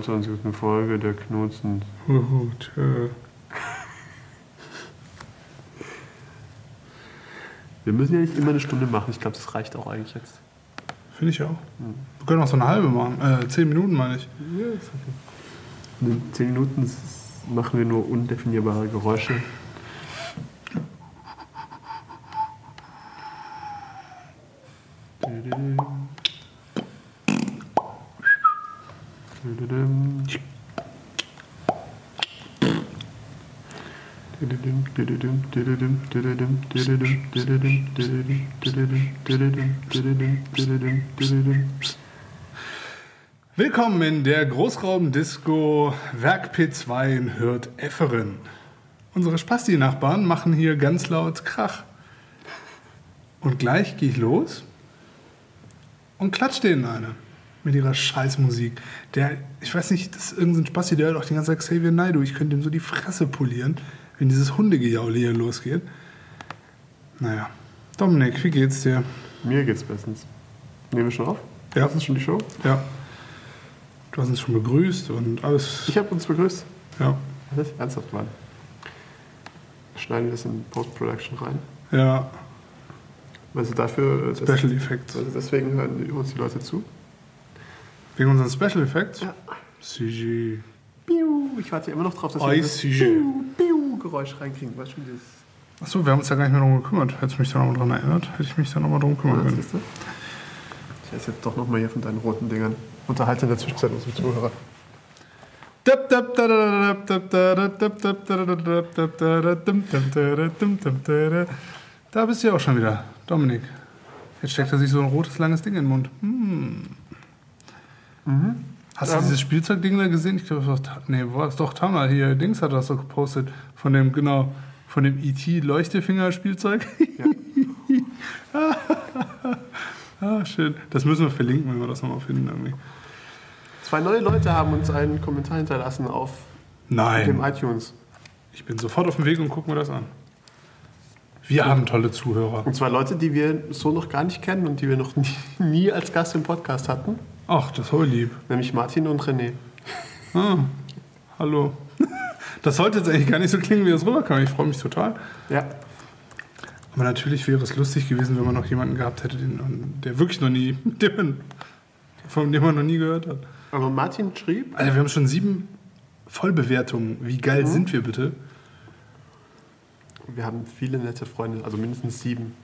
willkommen zur 21. Folge der Knutzen. Tschö. Wir müssen ja nicht immer eine Stunde machen. Ich glaube, das reicht auch eigentlich jetzt. Finde ich auch. Wir können auch so eine halbe machen. Äh, zehn Minuten meine ich. Ja, ist okay. In 10 Minuten machen wir nur undefinierbare Geräusche. Willkommen in der Großraumdisco Werk P2 in Hürth-Efferen. Unsere Spasti-Nachbarn machen hier ganz laut Krach. Und gleich gehe ich los und klatsch denen eine mit ihrer Scheißmusik. Der, ich weiß nicht, das ist irgendein Spasti, der hört auch die ganze Zeit Xavier Naidoo. Ich könnte ihm so die Fresse polieren, wenn dieses Hundegejaule hier losgeht. Naja. Dominik, wie geht's dir? Mir geht's bestens. Nehmen wir schon auf? Ja. Das ist schon die Show? Ja. Du hast uns schon begrüßt und alles. Ich habe uns begrüßt. Ja. Das ist ernsthaft, Mann. Schneiden wir das in Post-Production rein. Ja. Also dafür... das- Special Effects. Also deswegen hören uns die Leute zu. Wegen unseren Special Effects? Ja. CG. Piu. Ich warte immer noch drauf, dass Oh, wir ich dieses sehe. Piu, Piu Geräusch reinkriegen. Weißt du, wie das... Achso, wir haben uns ja gar nicht mehr darum gekümmert. Hättest du mich da nochmal dran erinnert, hätte ich mich da nochmal drum kümmern Ja, können. du? Ich esse jetzt doch noch mal hier von deinen roten Dingern. Unterhalte in der Zwischenzeit unsere Zuhörer. Da bist du ja auch schon wieder, Dominik. Jetzt steckt er sich so ein rotes, langes Ding in den Mund. Hm. Hast du Ähm. dieses Spielzeugding da gesehen? Ich glaube, das war, nee, war es doch Tamar hier. Dings hat das so gepostet. Von dem, genau, von dem E.T. Leuchtefinger-Spielzeug. Ja. ah, schön. Das müssen wir verlinken, wenn wir das nochmal finden irgendwie. Zwei neue Leute haben uns einen Kommentar hinterlassen auf dem Nein. iTunes. Ich bin sofort auf dem Weg und gucken wir das an. Wir haben tolle Zuhörer. Und zwar Leute, die wir so noch gar nicht kennen und die wir noch nie, nie als Gast im Podcast hatten. Ach, das aber lieb. Nämlich Martin und René. Ah, hallo. Das sollte jetzt eigentlich gar nicht so klingen, wie das rüberkam. Ich freue mich total. Ja. Aber natürlich wäre es lustig gewesen, wenn man noch jemanden gehabt hätte, den, der wirklich noch nie, den man, von dem man noch nie gehört hat. Aber Martin schrieb, Alter, wir haben schon sieben Vollbewertungen. Wie geil sind wir bitte? wir haben viele nette Freunde, also mindestens sieben.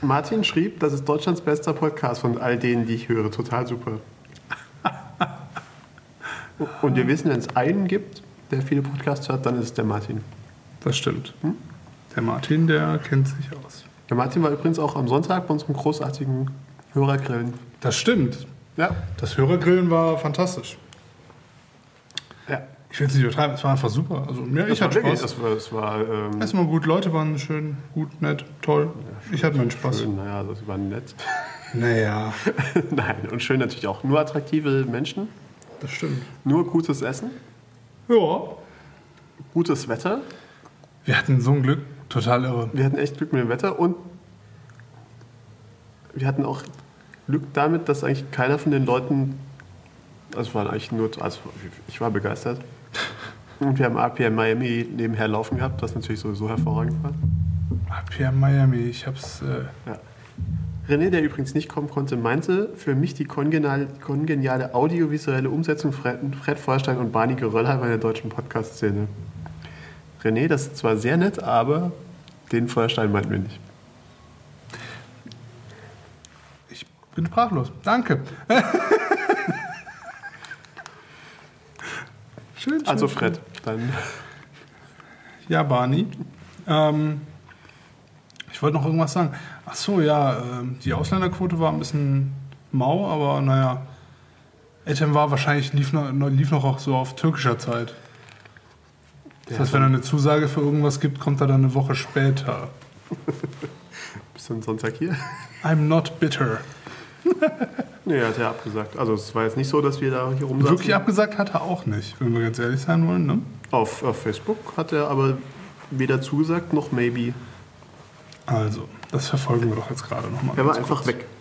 Martin schrieb, das ist Deutschlands bester Podcast von all denen, die ich höre. Total super. Und wir wissen, wenn es einen gibt, der viele Podcasts hört, dann ist es der Martin. Das stimmt. Der Martin, der kennt sich aus. Der Martin war übrigens auch am Sonntag bei unserem großartigen Hörergrillen. Das stimmt. Ja. Das Hörergrillen war fantastisch. Ja. Ich will es nicht übertreiben, es war einfach super. Also, ja, ich Das hatte Spaß. Das war, das war ähm, Erstmal gut, Leute waren schön, gut, nett, toll. ich hatte meinen Spaß. schön, naja, das war nett. Naja, Nein, und schön natürlich auch. Nur attraktive Menschen, das stimmt. nur gutes Essen, Ja. gutes Wetter. Wir hatten so ein Glück, total irre. Wir hatten echt Glück mit dem Wetter und wir hatten auch Glück damit, dass eigentlich keiner von den Leuten, also waren eigentlich nur, also ich war begeistert. Und wir haben RPM Miami nebenher laufen gehabt, was natürlich sowieso hervorragend war. Pierre Miami, ich hab's. Äh, Ja. René, der übrigens nicht kommen konnte, meinte, für mich die kongenial, kongeniale audiovisuelle Umsetzung Fred, Fred Feuerstein und Barney Geröllheimer in der deutschen Podcast-Szene. René, das ist zwar sehr nett, aber den Feuerstein meinten wir nicht. ich bin sprachlos. Danke. schön, schön. Also. Fred, dann Ja, Barney. Ähm, ich wollte noch irgendwas sagen. Ach so, ja, ähm, die Ausländerquote war ein bisschen mau, aber naja. Ethem war wahrscheinlich, lief noch, lief noch auch so auf türkischer Zeit. Das heißt, wenn er eine Zusage für irgendwas gibt, kommt er dann eine Woche später. bist du am Sonntag hier? I'm not bitter. Nee, hat er abgesagt. Also es war jetzt nicht so, dass wir da hier rumsaßen. Wirklich abgesagt hat er auch nicht, wenn wir ganz ehrlich sein wollen. Ne? Auf, auf Facebook hat er aber weder zugesagt noch maybe. Also, das verfolgen wir doch jetzt gerade nochmal. Er war einfach weg.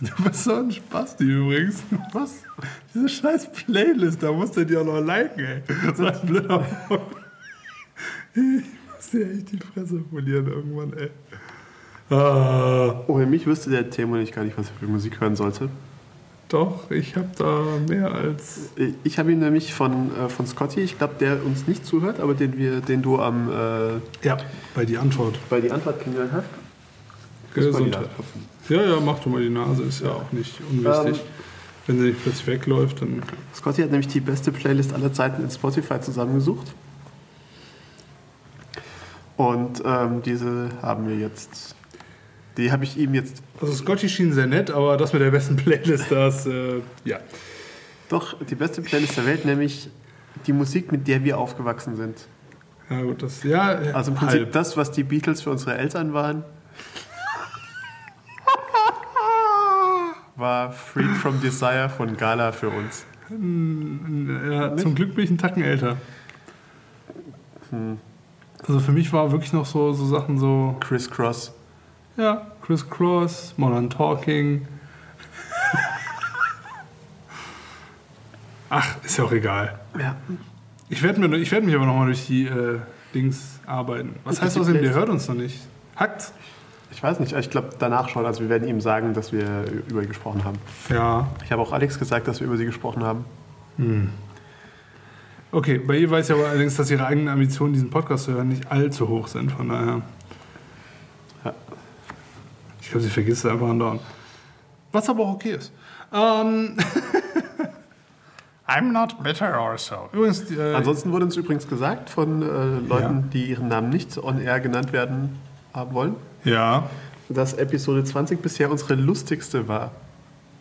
Du bist so ein Spasti übrigens. Was? Diese scheiß Playlist, da musst du dir auch noch liken, ey. So ein blöder. Ich muss dir echt die Fresse polieren irgendwann, ey. Ah, Ohne mich wüsste der Thema nicht gar nicht, was er für Musik hören sollte. doch, ich hab da mehr als. Ich habe ihn nämlich von, äh, von Scotty, ich glaube, der uns nicht zuhört, aber den, wir, den du am, äh, Ja, bei die Antwort. bei die Antwort kennengelernt hast. Gesundheit. Ja, ja, mach du mal die Nase, ist ja auch nicht unwichtig. Ähm, Wenn sie nicht plötzlich wegläuft, dann. Scotty hat nämlich die beste Playlist aller Zeiten in Spotify zusammengesucht. Und ähm, diese haben wir jetzt. Die habe ich ihm jetzt. Also Scotty schien sehr nett, aber das mit der besten Playlist, das, äh, ja. Doch, die beste Playlist der Welt, nämlich die Musik, mit der wir aufgewachsen sind. Ja, gut, das, ja, Also im Prinzip halb. das, was die Beatles für unsere Eltern waren, war Freed from Desire von Gala für uns. Ja, zum Glück bin ich einen Tacken älter. Hm. Also für mich war wirklich noch so, so Sachen so, Criss Cross. Ja, Chris Cross, Modern Talking. Ach, ist ja auch egal. Ja. Ich werde ich werd mich aber nochmal durch die äh, Dings arbeiten. Was Durch heißt außerdem, der Playlist. hört uns noch nicht? Hackt? Ich weiß nicht, ich glaube danach schon. Also wir werden ihm sagen, dass wir über ihn gesprochen haben. Ja. Ich habe auch Alex gesagt, dass wir über sie gesprochen haben. Okay, bei ihr weiß ich aber allerdings, dass ihre eigenen Ambitionen, diesen Podcast zu hören, nicht allzu hoch sind. Von daher. Ich glaube, sie vergisst es einfach andauernd. Was aber auch okay ist. Ähm. I'm not bitter or so. Übrigens, äh, Ansonsten wurde uns übrigens gesagt von äh, Leuten, Ja. die ihren Namen nicht on air genannt werden haben wollen, ja. dass Episode 20 bisher unsere lustigste war.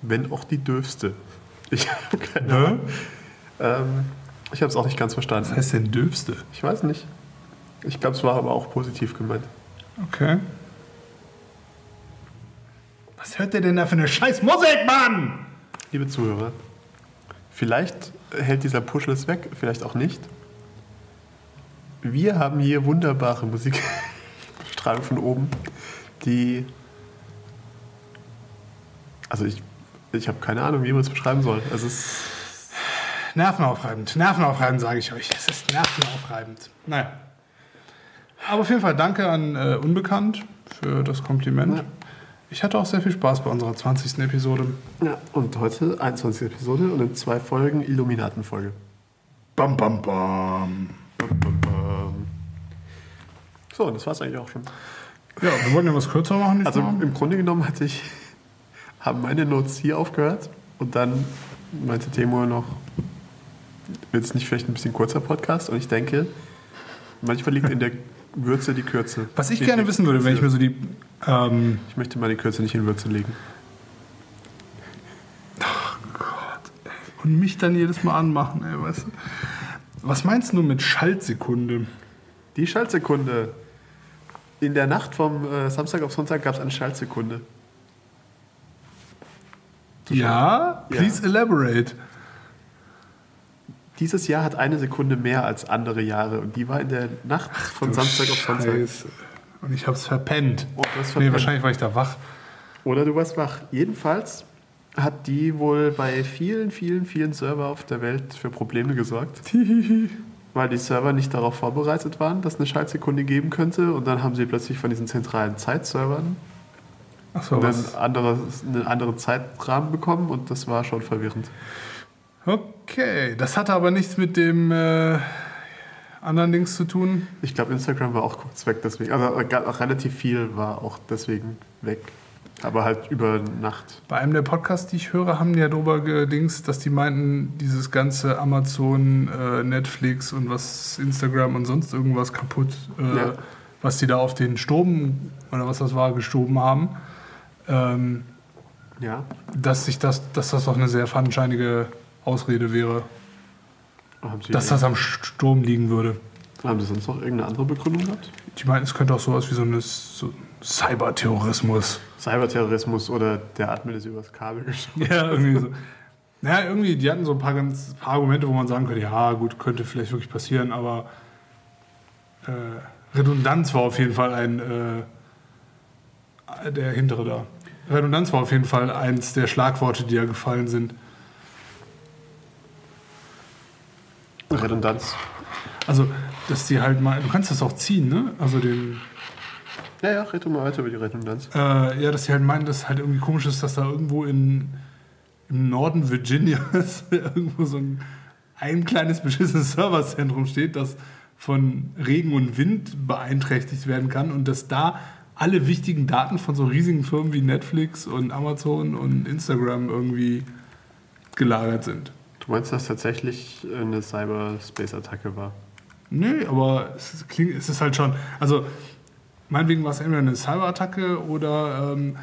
Wenn auch die dürfste. Ich habe keine? Ahnung. Ähm, ich habe es auch nicht ganz Was verstanden. heißt denn döfste? Ich weiß nicht. Ich glaube, es war aber auch positiv gemeint. Okay. Was hört der denn da für eine scheiß Musik, Mann? Liebe Zuhörer, vielleicht hält dieser Puschel es weg, vielleicht auch nicht. Wir haben hier wunderbare Musikstrahlung von oben, die. Also ich, ich habe keine Ahnung, wie man es beschreiben soll. Also es ist, Nervenaufreibend. Nervenaufreibend, sage ich euch. Es ist nervenaufreibend. Naja. Aber auf jeden Fall danke an äh, Unbekannt für das Kompliment. Ja. Ich hatte auch sehr viel Spaß bei unserer 20. Episode. ja, und heute 21. Episode und in zwei Folgen Illuminatenfolge. Bam, bam, bam. So, und das war's eigentlich auch schon. Ja, wir wollten ja was kürzer machen. Also diesmal. im Grunde genommen hatte ich, haben meine Notes hier aufgehört und dann meinte Timo noch, wird es nicht vielleicht ein bisschen kurzer Podcast? Und ich denke, manchmal liegt in der Würze die Kürze. was ich gerne wissen würde, wenn ich mir so die. Ähm, Ich möchte meine Kürze nicht in Würze legen. und mich dann jedes Mal anmachen, ey, weißt du? Was meinst du mit Schaltsekunde? Die Schaltsekunde. In der Nacht vom äh, Samstag auf Sonntag gab es eine Schaltsekunde. Ja, please elaborate. Dieses Jahr hat eine Sekunde mehr als andere Jahre und die war in der Nacht von Samstag auf Sonntag. Und ich hab's verpennt. Oh, hast Nee, verpennt. wahrscheinlich war ich da wach. Oder du warst wach. Jedenfalls hat die wohl bei vielen, vielen, vielen Server auf der Welt für Probleme gesorgt, weil die Server nicht darauf vorbereitet waren, dass eine Schaltsekunde geben könnte. Und dann haben sie plötzlich von diesen zentralen Zeitservern Achso, einen, was? anderes, einen anderen Zeitrahmen bekommen und das war schon verwirrend. Okay, das hatte aber nichts mit dem äh, anderen Dings zu tun. Ich glaube, Instagram war auch kurz weg deswegen. Also äh, relativ viel war auch deswegen weg. Aber halt über Nacht. Bei einem der Podcasts, die ich höre, haben die ja drüber gedings, dass die meinten, dieses ganze Amazon, äh, Netflix und was Instagram und sonst irgendwas kaputt, äh, Ja. was die da auf den Strom oder was das war, gestoben haben. Ähm, Ja. dass sich das, dass das doch eine sehr fadenscheinige Ausrede wäre, dass das am Sturm liegen würde. haben sie sonst noch irgendeine andere Begründung gehabt? Die meinten, es könnte auch sowas wie so eine so Cyberterrorismus. Cyberterrorismus oder der Admin ist übers Kabel geschossen. Ja, irgendwie so. Naja, irgendwie, die hatten so ein paar, ganz, paar Argumente, wo man sagen könnte, ja, gut, könnte vielleicht wirklich passieren, aber äh, Redundanz war auf jeden Fall ein äh, der hintere da. Redundanz war auf jeden Fall eins der Schlagworte, die ja gefallen sind. Redundanz. Also, dass die halt mal, du kannst das auch ziehen, ne? Also den, Ja, ja, red mal weiter über die Redundanz. äh, ja, dass die halt meinen, dass es halt irgendwie komisch ist, dass da irgendwo in, im Norden Virginias irgendwo so ein, ein kleines beschissenes Serverzentrum steht, das von Regen und Wind beeinträchtigt werden kann und dass da alle wichtigen Daten von so riesigen Firmen wie Netflix und Amazon und Instagram irgendwie gelagert sind. Du meinst, dass tatsächlich eine Cyberspace-Attacke war? Nö, aber es klingt, es ist halt schon. Also, meinetwegen war es entweder eine Cyberattacke oder ähm,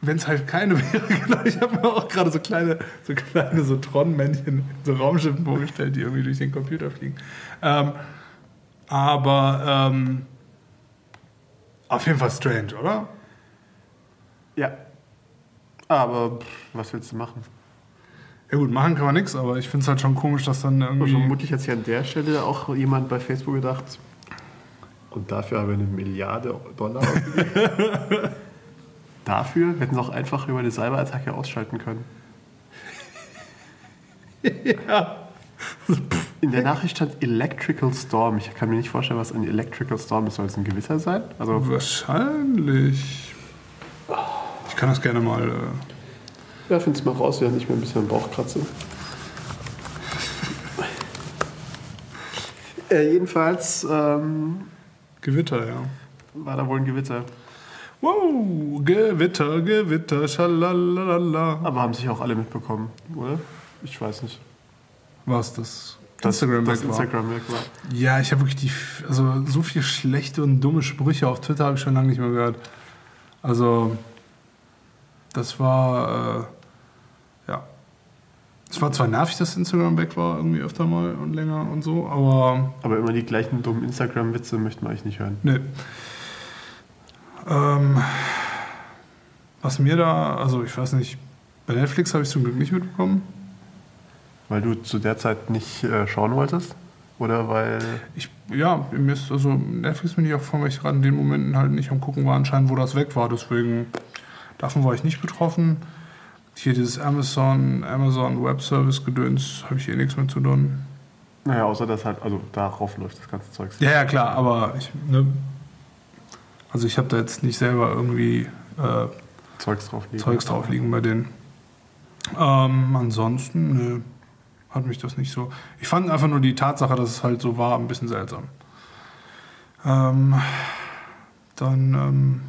wenn es halt keine wäre, genau. Ich habe mir auch gerade so kleine, so kleine so Tron-Männchen, so Raumschiffen vorgestellt, die irgendwie durch den Computer fliegen. Ähm, aber ähm, auf jeden Fall strange, oder? Ja. Aber pff, was willst du machen? Ja gut, machen kann man nichts, aber ich finde es halt schon komisch, dass dann Und irgendwie. vermutlich hat sich an der Stelle auch jemand bei Facebook gedacht, und dafür haben wir eine Milliarde Dollar dafür hätten sie auch einfach über eine Cyberattacke ausschalten können. ja. In der Nachricht stand Electrical Storm. Ich kann mir nicht vorstellen, was ein Electrical Storm ist. Soll es ein Gewitter sein? Also, Wahrscheinlich. Ich kann das gerne mal. Äh, ja, find's mal raus, während ich mir ein bisschen am Bauch kratze. äh, jedenfalls ähm, Gewitter, ja. war da wohl ein Gewitter. Wow, Gewitter, Gewitter, schalalala. Aber haben sich auch alle mitbekommen, oder? Ich weiß nicht. Was das? Dass- Instagram war. Instagram weg war. Ja, ich habe wirklich die, also so viele schlechte und dumme Sprüche auf Twitter habe ich schon lange nicht mehr gehört. Also, das war, äh. Es war zwar nervig, dass Instagram weg war, irgendwie öfter mal und länger und so, aber Aber immer die gleichen dummen Instagram-Witze möchten wir eigentlich nicht hören. Nee. Ähm, was mir da, also ich weiß nicht, bei Netflix habe ich zum Glück nicht mitbekommen. Weil du zu der Zeit nicht äh, schauen wolltest? Oder weil. Ich, ja, mir ist, also Netflix bin ich auch von, weil ich gerade in den Momenten halt nicht am gucken war, anscheinend, wo das weg war. Deswegen, davon war ich nicht betroffen. Hier dieses Amazon, Amazon Web Service Gedöns, habe ich eh nichts mit zu tun. Naja, außer dass halt, also darauf läuft das ganze Zeug. Ja, ja, klar, aber ich, ne, also ich habe da jetzt nicht selber irgendwie äh, Zeugs drauf liegen. Zeugs drauf liegen bei denen. Ähm, ansonsten, nö, hat mich das nicht so. Ich fand einfach nur die Tatsache, dass es halt so war, ein bisschen seltsam. Ähm, dann, ähm,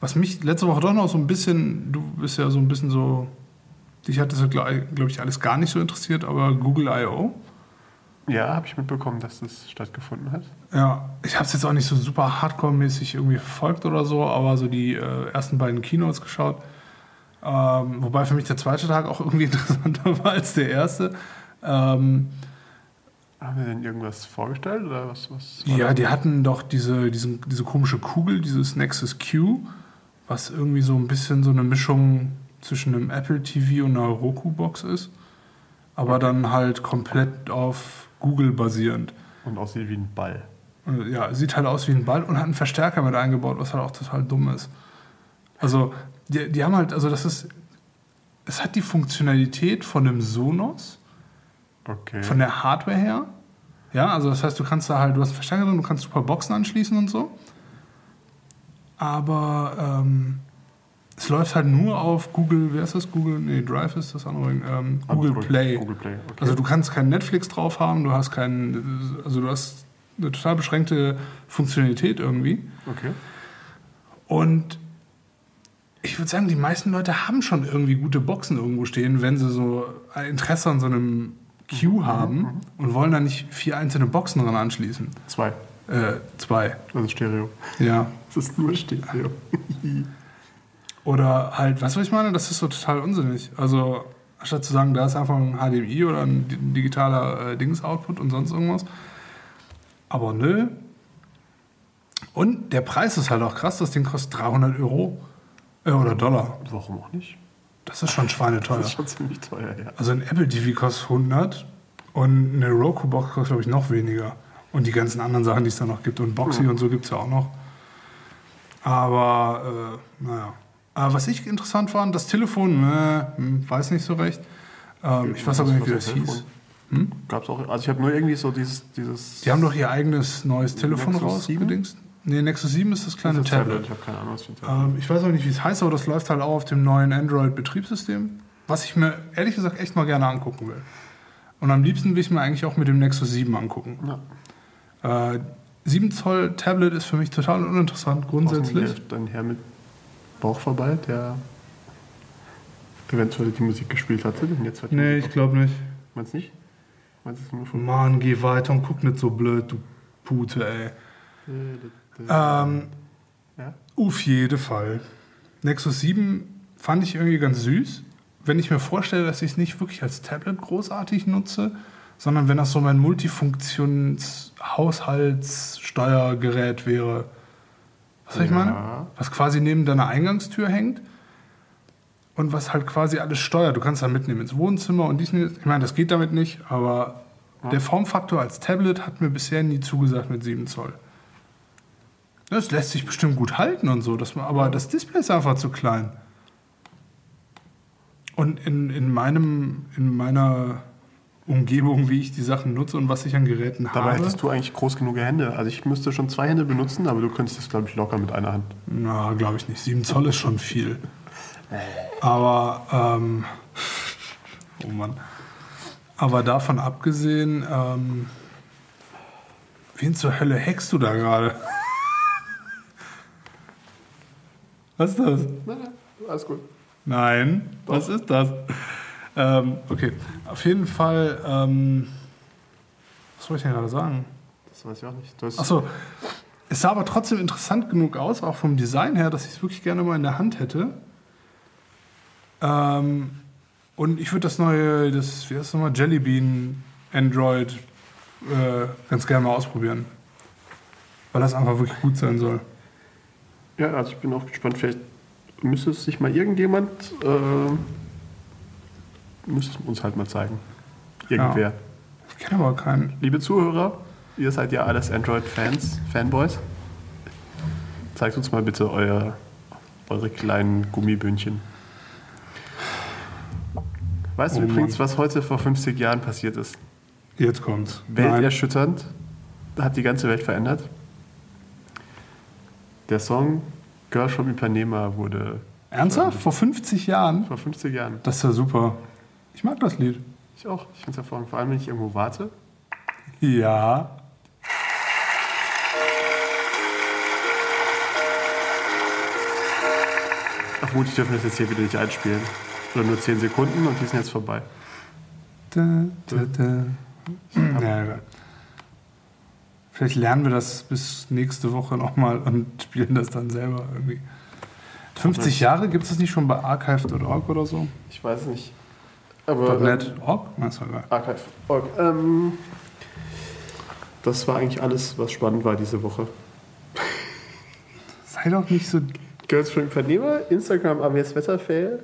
was mich letzte Woche doch noch so ein bisschen, du bist ja so ein bisschen so, dich hat das, glaube glaub ich, alles gar nicht so interessiert, aber Google I.O. Ja, habe ich mitbekommen, dass das stattgefunden hat. Ja, ich habe es jetzt auch nicht so super hardcore-mäßig irgendwie verfolgt oder so, aber so die äh, ersten beiden Keynotes geschaut. Ähm, wobei für mich der zweite Tag auch irgendwie interessanter war als der erste. Ähm, Haben wir denn irgendwas vorgestellt oder was? was ja, die hatten doch diese, diesen, diese komische Kugel, dieses Nexus Q, was irgendwie so ein bisschen so eine Mischung zwischen einem Apple TV und einer Roku-Box ist. Aber dann halt komplett auf Google basierend. Und aussieht wie ein Ball. Ja, sieht halt aus wie ein Ball und hat einen Verstärker mit eingebaut, was halt auch total dumm ist. Also, die, die haben halt, also das ist, es hat die Funktionalität von einem Sonos, Okay. von der Hardware her. Ja, also das heißt, du kannst da halt, du hast einen Verstärker drin, du kannst super Boxen anschließen und so. Aber ähm, es läuft halt nur auf Google, wer ist das? Google, nee, Drive ist das andere, ähm, Google Android- Play. Google Play, okay. Also du kannst kein Netflix drauf haben, du hast keinen, also du hast eine total beschränkte Funktionalität irgendwie. okay. Und ich würde sagen, die meisten Leute haben schon irgendwie gute Boxen irgendwo stehen, wenn sie so Interesse an so einem Q haben und wollen da nicht vier einzelne Boxen dran anschließen. Zwei. Äh, zwei. Also Stereo. Ja. Das ist nur Stereo. Oder halt, weißt du, was ich meine? Das ist so total unsinnig. Also, anstatt zu sagen, da ist einfach ein HDMI oder ein di- digitaler äh, Dings-Output und sonst irgendwas. Aber nö. Und der Preis ist halt auch krass. Das Ding kostet 300 Euro äh, oder Dollar. Warum auch nicht? Das ist schon schweineteuer. Das ist schon ziemlich teuer, ja. Also ein Apple TV kostet 100 und eine Roku-Box kostet, glaube ich, noch weniger. Und die ganzen anderen Sachen, die es da noch gibt. Und Boxy und so gibt es ja auch noch. Aber, äh, naja. Aber was ich interessant fand, das Telefon, äh, weiß nicht so recht. Ähm, ich weiß aber nicht, wie das hieß. Hm? Gab's auch, also ich habe nur irgendwie so dieses, dieses. Die haben doch ihr eigenes neues Telefon Nexus 7? rausgedingst. Nee, Nexus 7 ist das kleine das Tablet. Ich habe keine Ahnung, was für ein Tablet. Ähm, ich weiß auch nicht, wie es heißt, aber das läuft halt auch auf dem neuen Android-Betriebssystem, was ich mir ehrlich gesagt echt mal gerne angucken will. Und am liebsten will ich mir eigentlich auch mit dem Nexus 7 angucken. Ja. Äh, 7 Zoll Tablet ist für mich total uninteressant grundsätzlich. Ein Herr mit Bauch vorbei, der eventuell die Musik gespielt hatte. Und jetzt die Nee, ich glaube nicht. Meinst du nicht? Meinst du es nur von. Mann, geh weiter und guck nicht so blöd, du Pute, ey. Ähm, Ja? auf jeden Fall. Nexus 7 fand ich irgendwie ganz süß. Wenn ich mir vorstelle, dass ich es nicht wirklich als Tablet großartig nutze, sondern wenn das so mein Multifunktions-Haushaltssteuergerät wäre. Was soll ich Ja. meine? Was quasi neben deiner Eingangstür hängt und was halt quasi alles steuert. Du kannst dann mitnehmen ins Wohnzimmer und dies. Ich meine, das geht damit nicht, aber der Formfaktor als Tablet hat mir bisher nie zugesagt mit 7 Zoll. Das lässt sich bestimmt gut halten und so, man, aber das Display ist einfach zu klein. Und in, in, meinem, in meiner Umgebung, wie ich die Sachen nutze und was ich an Geräten Dabei habe. hättest du eigentlich groß genug Hände. Also ich müsste schon zwei Hände benutzen, aber du könntest das, glaube ich, locker mit einer Hand. Na, glaube ich nicht. 7 Zoll ist schon viel. Aber, ähm, oh Mann. Aber davon abgesehen, ähm, wen zur Hölle hackst du da gerade? Was ist das? Alles gut. Nein, was ist das? Ähm, okay, auf jeden Fall, ähm, was wollte ich denn gerade sagen? Das weiß ich auch nicht. Achso, es sah aber trotzdem interessant genug aus, auch vom Design her, dass ich es wirklich gerne mal in der Hand hätte. Ähm, und ich würde das neue, das, wie heißt das nochmal, Jellybean Android äh, ganz gerne mal ausprobieren. Weil das einfach wirklich gut sein soll. Ja, also ich bin auch gespannt. Vielleicht müsste es sich mal irgendjemand, äh, müsste es uns halt mal zeigen. Irgendwer. Ich kenne aber keinen. Liebe Zuhörer, ihr seid ja alles Android-Fans, Fanboys. Zeigt uns mal bitte euer, eure kleinen Gummibündchen. Weißt du Oh übrigens, Mann. was heute vor 50 Jahren passiert ist? Jetzt kommt's. Welterschütternd, hat die ganze Welt verändert. Der Song Girl from Ipanema wurde Ernsthaft? Vor 50 Jahren? vor 50 Jahren. Das ist ja super. Ich mag das Lied. Ich auch. Ich finde es hervorragend. Vor allem, wenn ich irgendwo warte. Ja. Ach, vermutlich dürfen wir das jetzt hier wieder nicht einspielen. Oder nur 10 Sekunden und die sind jetzt vorbei. Da, da, da. Ja, egal. Vielleicht lernen wir das bis nächste Woche nochmal und spielen das dann selber irgendwie. 50 Jahre gibt es das nicht schon bei archive.org oder so? Ich weiß nicht. Aber .net org? Na, ist egal. Archive.org. Ähm, das war eigentlich alles, was spannend war diese Woche. Sei doch nicht so. Girls from Ipanema, Instagram AWS Wetterfail,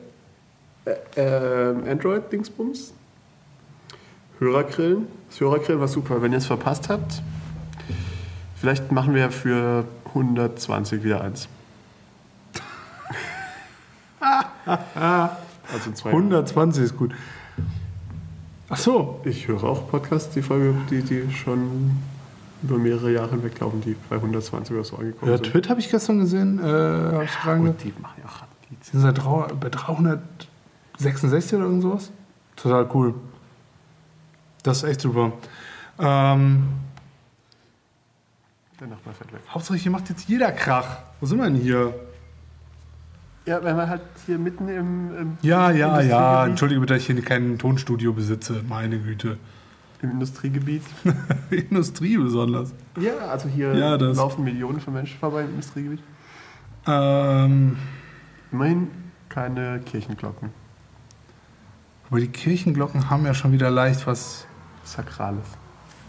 äh, ähm, Android-Dingsbums, Hörergrillen. Das Hörergrillen war super. Wenn ihr es verpasst habt, vielleicht machen wir für 120 wieder eins. also in zwei Jahren. 120 ist gut. Ach so. Ich höre auch Podcasts, die Folge, die, die schon über mehrere Jahre hinweg laufen, die bei 120 oder so angekommen Ja, sind. Twit habe ich gestern gesehen. Äh, hab ich Gut, die machen ja auch die Die sind seit bei 366 oder irgend sowas. Total cool. Das ist echt super. Ähm, Der Nachbar fährt weg. Hauptsache hier macht jetzt jeder Krach. Wo sind wir denn hier? Ja, wenn man halt hier mitten im, im Ja, ja, ja. Entschuldige bitte, dass ich hier kein Tonstudio besitze. Meine Güte. Im Industriegebiet. Industrie besonders. Ja, also hier Ja, laufen Millionen von Menschen vorbei im Industriegebiet. Ähm, Immerhin keine Kirchenglocken. aber die Kirchenglocken haben ja schon wieder leicht was Sakrales.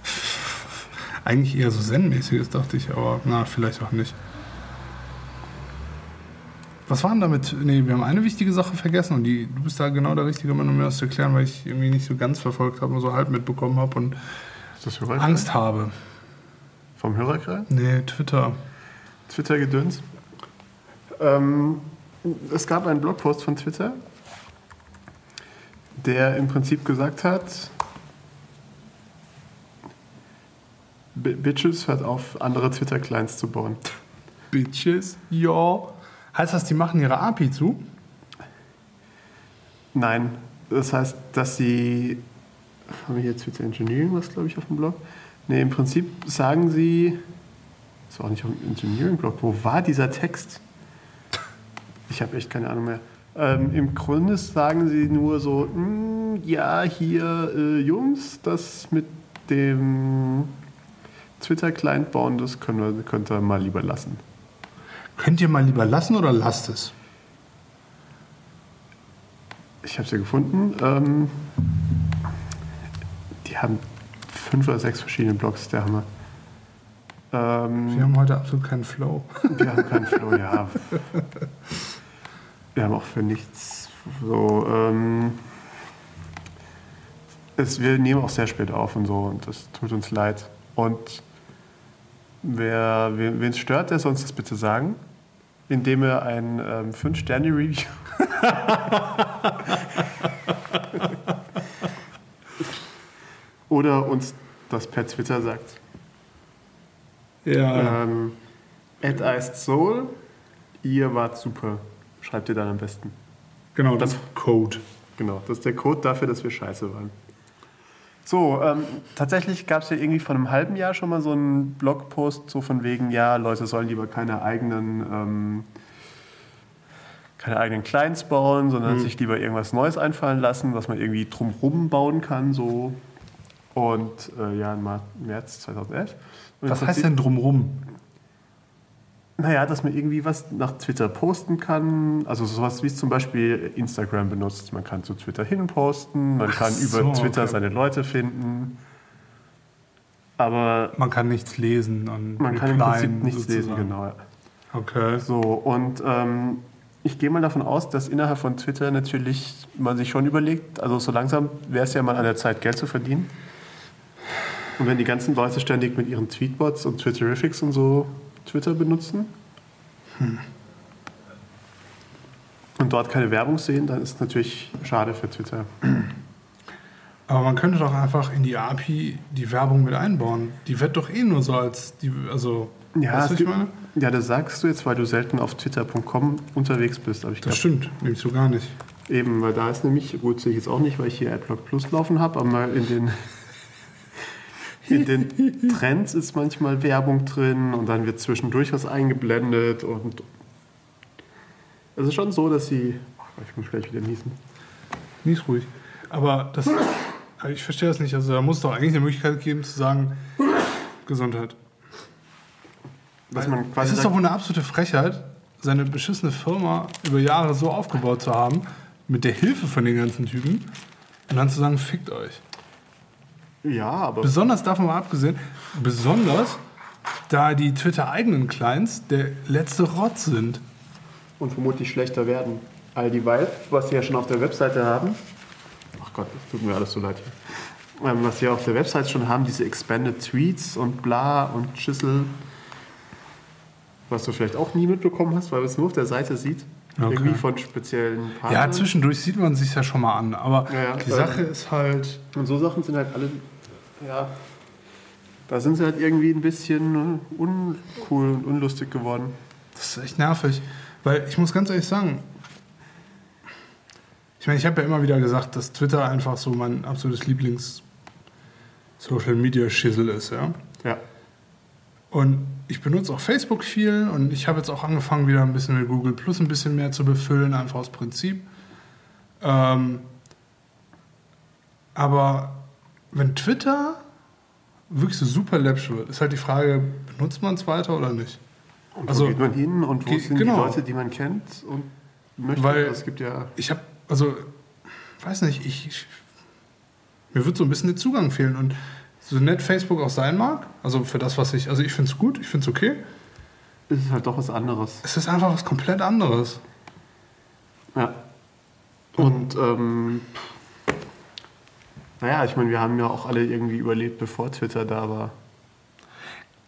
eigentlich eher so Zen-mäßiges, dachte ich, aber na, vielleicht auch nicht. Was waren damit? Nee, wir haben eine wichtige Sache vergessen und die, du bist da genau der richtige Mann, um mir das zu erklären, weil ich irgendwie nicht so ganz verfolgt habe, nur so halb mitbekommen habe und? Angst habe. Vom Hörerkreis? Nee, Twitter. Twitter-Gedöns? Ähm, es gab einen Blogpost von Twitter, der im Prinzip gesagt hat, Bitches hört auf, andere Twitter-Clients zu bauen. Bitches, ja. Heißt das, die machen ihre API zu? Nein, das heißt, dass sie. Haben wir hier Twitter Engineering was, glaube ich, auf dem Blog? Ne, im Prinzip sagen sie. Das war auch nicht auf dem Engineering-Blog. Wo war dieser Text? Ich habe echt keine Ahnung mehr. Ähm, Im Grunde sagen sie nur so: "Hm, Ja, hier, äh, Jungs, das mit dem Twitter-Client bauen, das können wir, könnt ihr mal lieber lassen. Könnt ihr mal lieber lassen oder lasst es? Ich habe sie gefunden. Ähm, die haben fünf oder sechs verschiedene Blogs, der Hammer. Ähm, Wir haben heute absolut keinen Flow. wir haben keinen Flow, ja. Wir haben auch für nichts so. Ähm, es, wir nehmen auch sehr spät auf und so und das tut uns leid. Und wer wen es stört, der soll uns das bitte sagen, indem er ein ähm, 5-Sterne-Review oder uns das per Twitter sagt. Ja. Ähm, at Iced Soul, ihr wart super. Schreibt ihr dann am besten. genau, das Code. Genau, das ist der Code dafür, dass wir scheiße waren. So, ähm, tatsächlich gab es ja irgendwie vor einem halben Jahr schon mal so einen Blogpost, so von wegen, ja, Leute sollen lieber keine eigenen, ähm, keine eigenen Clients bauen, sondern sich lieber irgendwas Neues einfallen lassen, was man irgendwie drumrum bauen kann, so. Und äh, ja, im März 2011. Und Was heißt denn drumrum? Naja, dass man irgendwie was nach Twitter posten kann. Also sowas wie es zum Beispiel Instagram benutzt. Man kann zu Twitter hin posten, man kann so, über Twitter okay. seine Leute finden. Aber Man kann nichts lesen und man kann im Prinzip nichts lesen, sozusagen. genau. Okay. So, und ähm, ich gehe mal davon aus, dass innerhalb von Twitter natürlich man sich schon überlegt, also so langsam wäre es ja mal an der Zeit, Geld zu verdienen. Und wenn die ganzen Leute ständig mit ihren Tweetbots und Twitterifics und so Twitter benutzen und dort keine Werbung sehen, dann ist es natürlich schade für Twitter. Aber man könnte doch einfach in die API die Werbung mit einbauen. Die wird doch eh nur so als die, also, Ja, weißt du, ich meine? ja, das sagst du jetzt, weil du selten auf twitter.com unterwegs bist. Aber ich Das glaube, stimmt, nämlich so gar nicht. Eben, weil da ist nämlich, gut sehe ich jetzt auch nicht, weil ich hier AdBlock Plus laufen habe, aber in den, in den Trends ist manchmal Werbung drin und dann wird zwischendurch was eingeblendet und es ist schon so, dass sie. Ach, ich muss gleich wieder niesen. Nicht ruhig. Aber das, also ich verstehe das nicht. Also da muss es doch eigentlich eine Möglichkeit geben zu sagen, Gesundheit. Dass man Es quasi ist sagt, doch wohl eine absolute Frechheit, seine beschissene Firma über Jahre so aufgebaut zu haben, mit der Hilfe von den ganzen Typen, und dann zu sagen, fickt euch. Ja, aber Besonders davon mal abgesehen, besonders da die Twitter-eigenen Clients der letzte Rotz sind. und vermutlich schlechter werden. All die Vibe, was sie ja schon auf der Webseite haben. Ach Gott, das tut mir alles so leid hier. Ähm, was sie auf der Webseite schon haben, diese Expanded Tweets und bla und Schüssel. Was du vielleicht auch nie mitbekommen hast, weil man es nur auf der Seite sieht. Okay. Irgendwie von speziellen Partnern. Ja, zwischendurch sieht man sich ja schon mal an, aber Ja, ja. die Sache ist halt, Und so Sachen sind halt alle, ja, da sind sie halt irgendwie ein bisschen ne, uncool und unlustig geworden. das ist echt nervig. Weil ich muss ganz ehrlich sagen, ich meine, ich habe ja immer wieder gesagt, dass Twitter einfach so mein absolutes Lieblings-Social-Media-Schissel ist, ja. Ja. Und ich benutze auch Facebook viel und ich habe jetzt auch angefangen, wieder ein bisschen mit Google Plus ein bisschen mehr zu befüllen, einfach aus Prinzip. Ähm, aber wenn Twitter wirklich so super läppsch wird, ist halt die Frage, benutzt man es weiter oder nicht? Und Also, wo geht man hin und wo ge- sind genau. die Leute, die man kennt und möchte? Weil- es gibt ja. Ich habe, also, weiß nicht, ich, ich, mir wird so ein bisschen der Zugang fehlen und so nett Facebook auch sein mag, also für das, was ich, also ich finde es gut, ich finde es okay, ist es halt doch was anderes. es ist einfach was komplett anderes. Ja. Und ähm, naja, ich meine, wir haben ja auch alle irgendwie überlebt, bevor Twitter da war.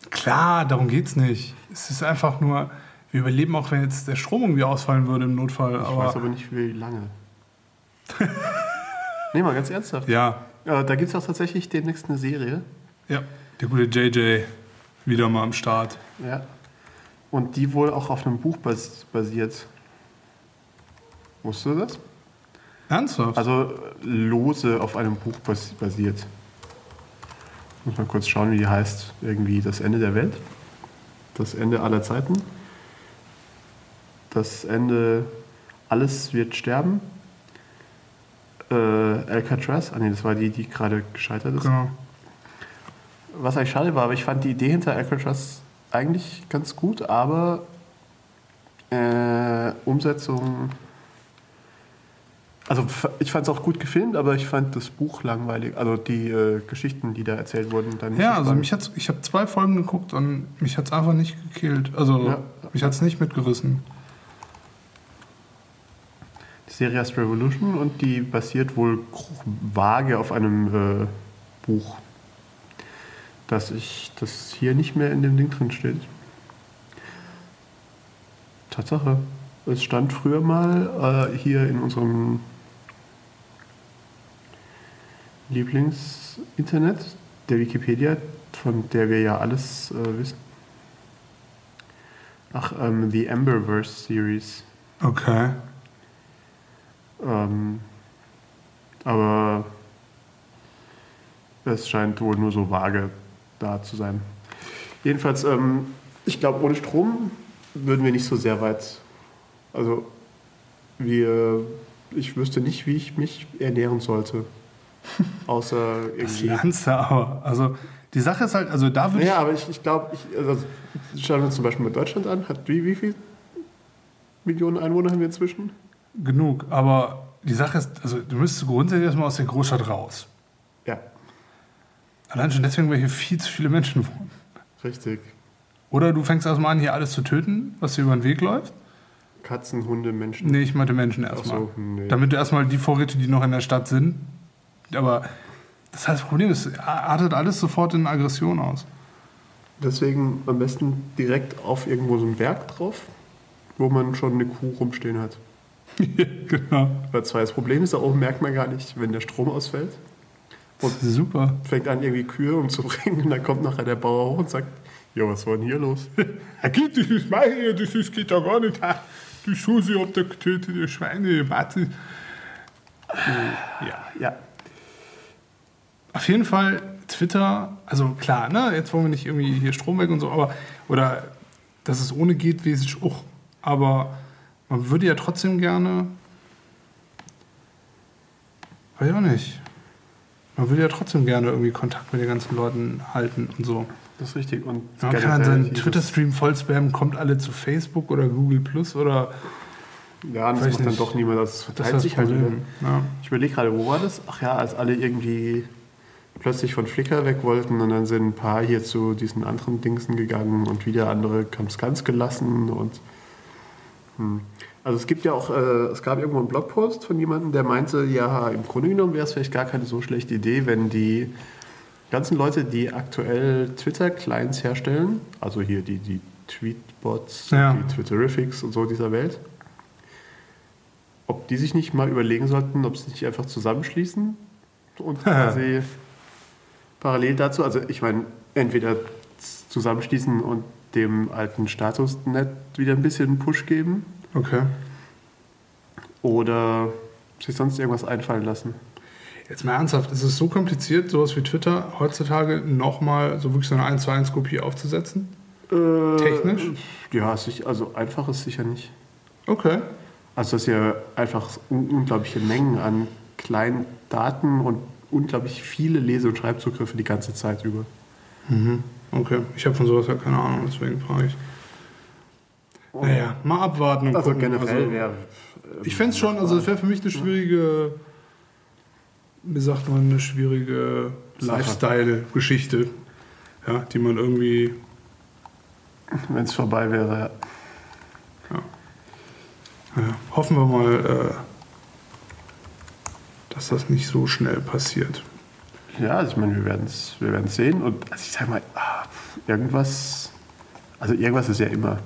Klar, darum geht's nicht. Es ist einfach nur, Wir überleben auch, wenn jetzt der Strom irgendwie ausfallen würde im Notfall. Ich aber weiß aber nicht, wie lange. nee, mal ganz ernsthaft. ja, Äh, da gibt es auch tatsächlich demnächst eine Serie. ja, der gute JJ wieder mal am Start. Ja. Und die wohl auch auf einem Buch bas basiert. Wusstest du das? Ernsthaft? Also lose auf einem Buch bas basiert. Muss mal kurz schauen, wie die heißt. Irgendwie das Ende der Welt. Das Ende aller Zeiten. Das Ende alles wird sterben. Äh, Alcatraz. Ah nee, das war die, die gerade gescheitert ist. genau. Was eigentlich schade war, aber ich fand die Idee hinter Alcatraz eigentlich ganz gut, aber äh, Umsetzung. Also ich fand es auch gut gefilmt, aber ich fand das Buch langweilig. Also die äh, Geschichten, die da erzählt wurden, dann nicht Ja, so also mich hat's, ich habe zwei Folgen geguckt und mich hat es einfach nicht gekillt. Also Ja. mich hat es nicht mitgerissen. Die Serie heißt Revolution und die basiert wohl vage auf einem äh, Buch, das ich das hier nicht mehr in dem Ding drin steht. Tatsache. Es stand früher mal äh, hier in unserem Lieblingsinternet, der Wikipedia, von der wir ja alles äh, wissen. Ach, ähm, The Amberverse Series. Okay. Ähm, aber es scheint wohl nur so vage da zu sein. Jedenfalls, ähm, ich glaube, ohne Strom würden wir nicht so sehr weit. Also, wir, ich wüsste nicht, wie ich mich ernähren sollte. Außer Das irgendwie. lernst du aber. Also die Sache ist halt, also da würde Naja, aber ich, ich glaube, ich, also, schauen wir uns zum Beispiel mal Deutschland an. Hat wie, wie viel Millionen Einwohner haben wir inzwischen? ich genug. Aber die Sache ist, also du müsstest grundsätzlich erstmal aus der Großstadt raus. Ja, Allein schon deswegen, weil hier viel zu viele Menschen wohnen. richtig. Oder du fängst erstmal an, hier alles zu töten, was dir über den Weg läuft. Katzen, Hunde, Menschen. Nee, ich meinte Menschen erstmal. so, nee. Damit du erstmal die Vorräte, die noch in der Stadt sind. Aber das heißt, das Problem ist, artet alles sofort in Aggression aus. Deswegen am besten direkt auf irgendwo so einen Berg drauf, wo man schon eine Kuh rumstehen hat. genau. Weil zwar das Problem ist, da oben merkt man gar nicht, wenn der Strom ausfällt. Das ist super. Fängt an, irgendwie Kühe umzubringen und dann kommt nachher der Bauer hoch und sagt, ja, was war denn hier los? Das ist meine, das ist, geht ja gar nicht. Die Susi habt ihr getötete Schweine, warte. Ja. ja, Auf jeden Fall Twitter, also klar, ne, jetzt wollen wir nicht irgendwie hier Strom weg und so, aber, oder dass es ohne geht, weiß ich auch. Aber man würde ja trotzdem gerne, weiß ich auch nicht, man würde ja trotzdem gerne irgendwie Kontakt mit den ganzen Leuten halten und so. das ist richtig. Und Man kann dann seinen Twitter-Stream voll spammen, kommt alle zu Facebook oder Google Plus oder Ja, das macht dann nicht. doch niemand. Das verteilt das sich halt. Ja. Ich überlege gerade, wo war das? Ach ja, als alle irgendwie plötzlich von Flickr weg wollten und dann sind ein paar hier zu diesen anderen Dingsen gegangen und wieder andere haben es ganz gelassen und hm. also es gibt ja auch, äh, es gab irgendwo einen Blogpost von jemandem, der meinte, ja, im Grunde genommen wäre es vielleicht gar keine so schlechte Idee, wenn die ganzen Leute, die aktuell Twitter-Clients herstellen, also hier die, die Tweetbots, Ja. die Twitterifics und so dieser Welt, ob die sich nicht mal überlegen sollten, ob sie sich einfach zusammenschließen und quasi parallel dazu, also ich meine, entweder zusammenschließen und dem alten Statusnet wieder ein bisschen einen Push geben Okay. oder sich sonst irgendwas einfallen lassen. Jetzt mal ernsthaft, ist es so kompliziert, sowas wie Twitter heutzutage nochmal so wirklich so eine 1 zu 1 Kopie aufzusetzen? Äh, Technisch? Ja, also einfach ist sicher nicht. Okay. Also das ist ja einfach un unglaubliche Mengen an kleinen Daten und unglaublich viele Lese- und Schreibzugriffe die ganze Zeit über. Okay. Ich habe von sowas ja keine Ahnung, deswegen frage ich. Naja, mal abwarten und Also gucken. generell Also, wäre. ich fände es schon, also es wäre für mich eine schwierige, wie sagt man, eine schwierige. Lifestyle-Geschichte, ja, die man irgendwie, Wenn es vorbei wäre. naja, hoffen wir mal, äh, dass das nicht so schnell passiert. Ja, also ich meine, wir werden es wir sehen. Und also ich sag mal, ah, irgendwas. Also irgendwas ist ja immer.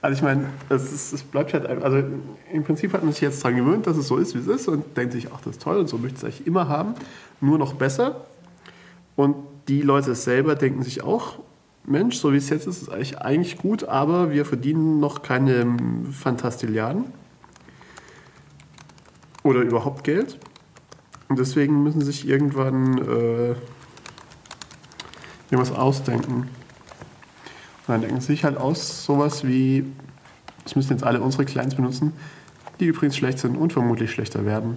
Also ich meine, es, es bleibt halt, einfach- also im Prinzip hat man sich jetzt daran gewöhnt, dass es so ist, wie es ist und denkt sich, ach, das ist toll und so möchte ich es eigentlich immer haben, nur noch besser. Und die Leute selber denken sich auch, Mensch, so wie es jetzt ist, ist eigentlich, eigentlich gut, aber wir verdienen noch keine Fantastilliarden oder überhaupt Geld. Und deswegen müssen sie sich irgendwann äh, irgendwas ausdenken. Und dann denken sie sich halt aus, sowas wie, das müssen jetzt alle unsere Clients benutzen, die übrigens schlecht sind und vermutlich schlechter werden.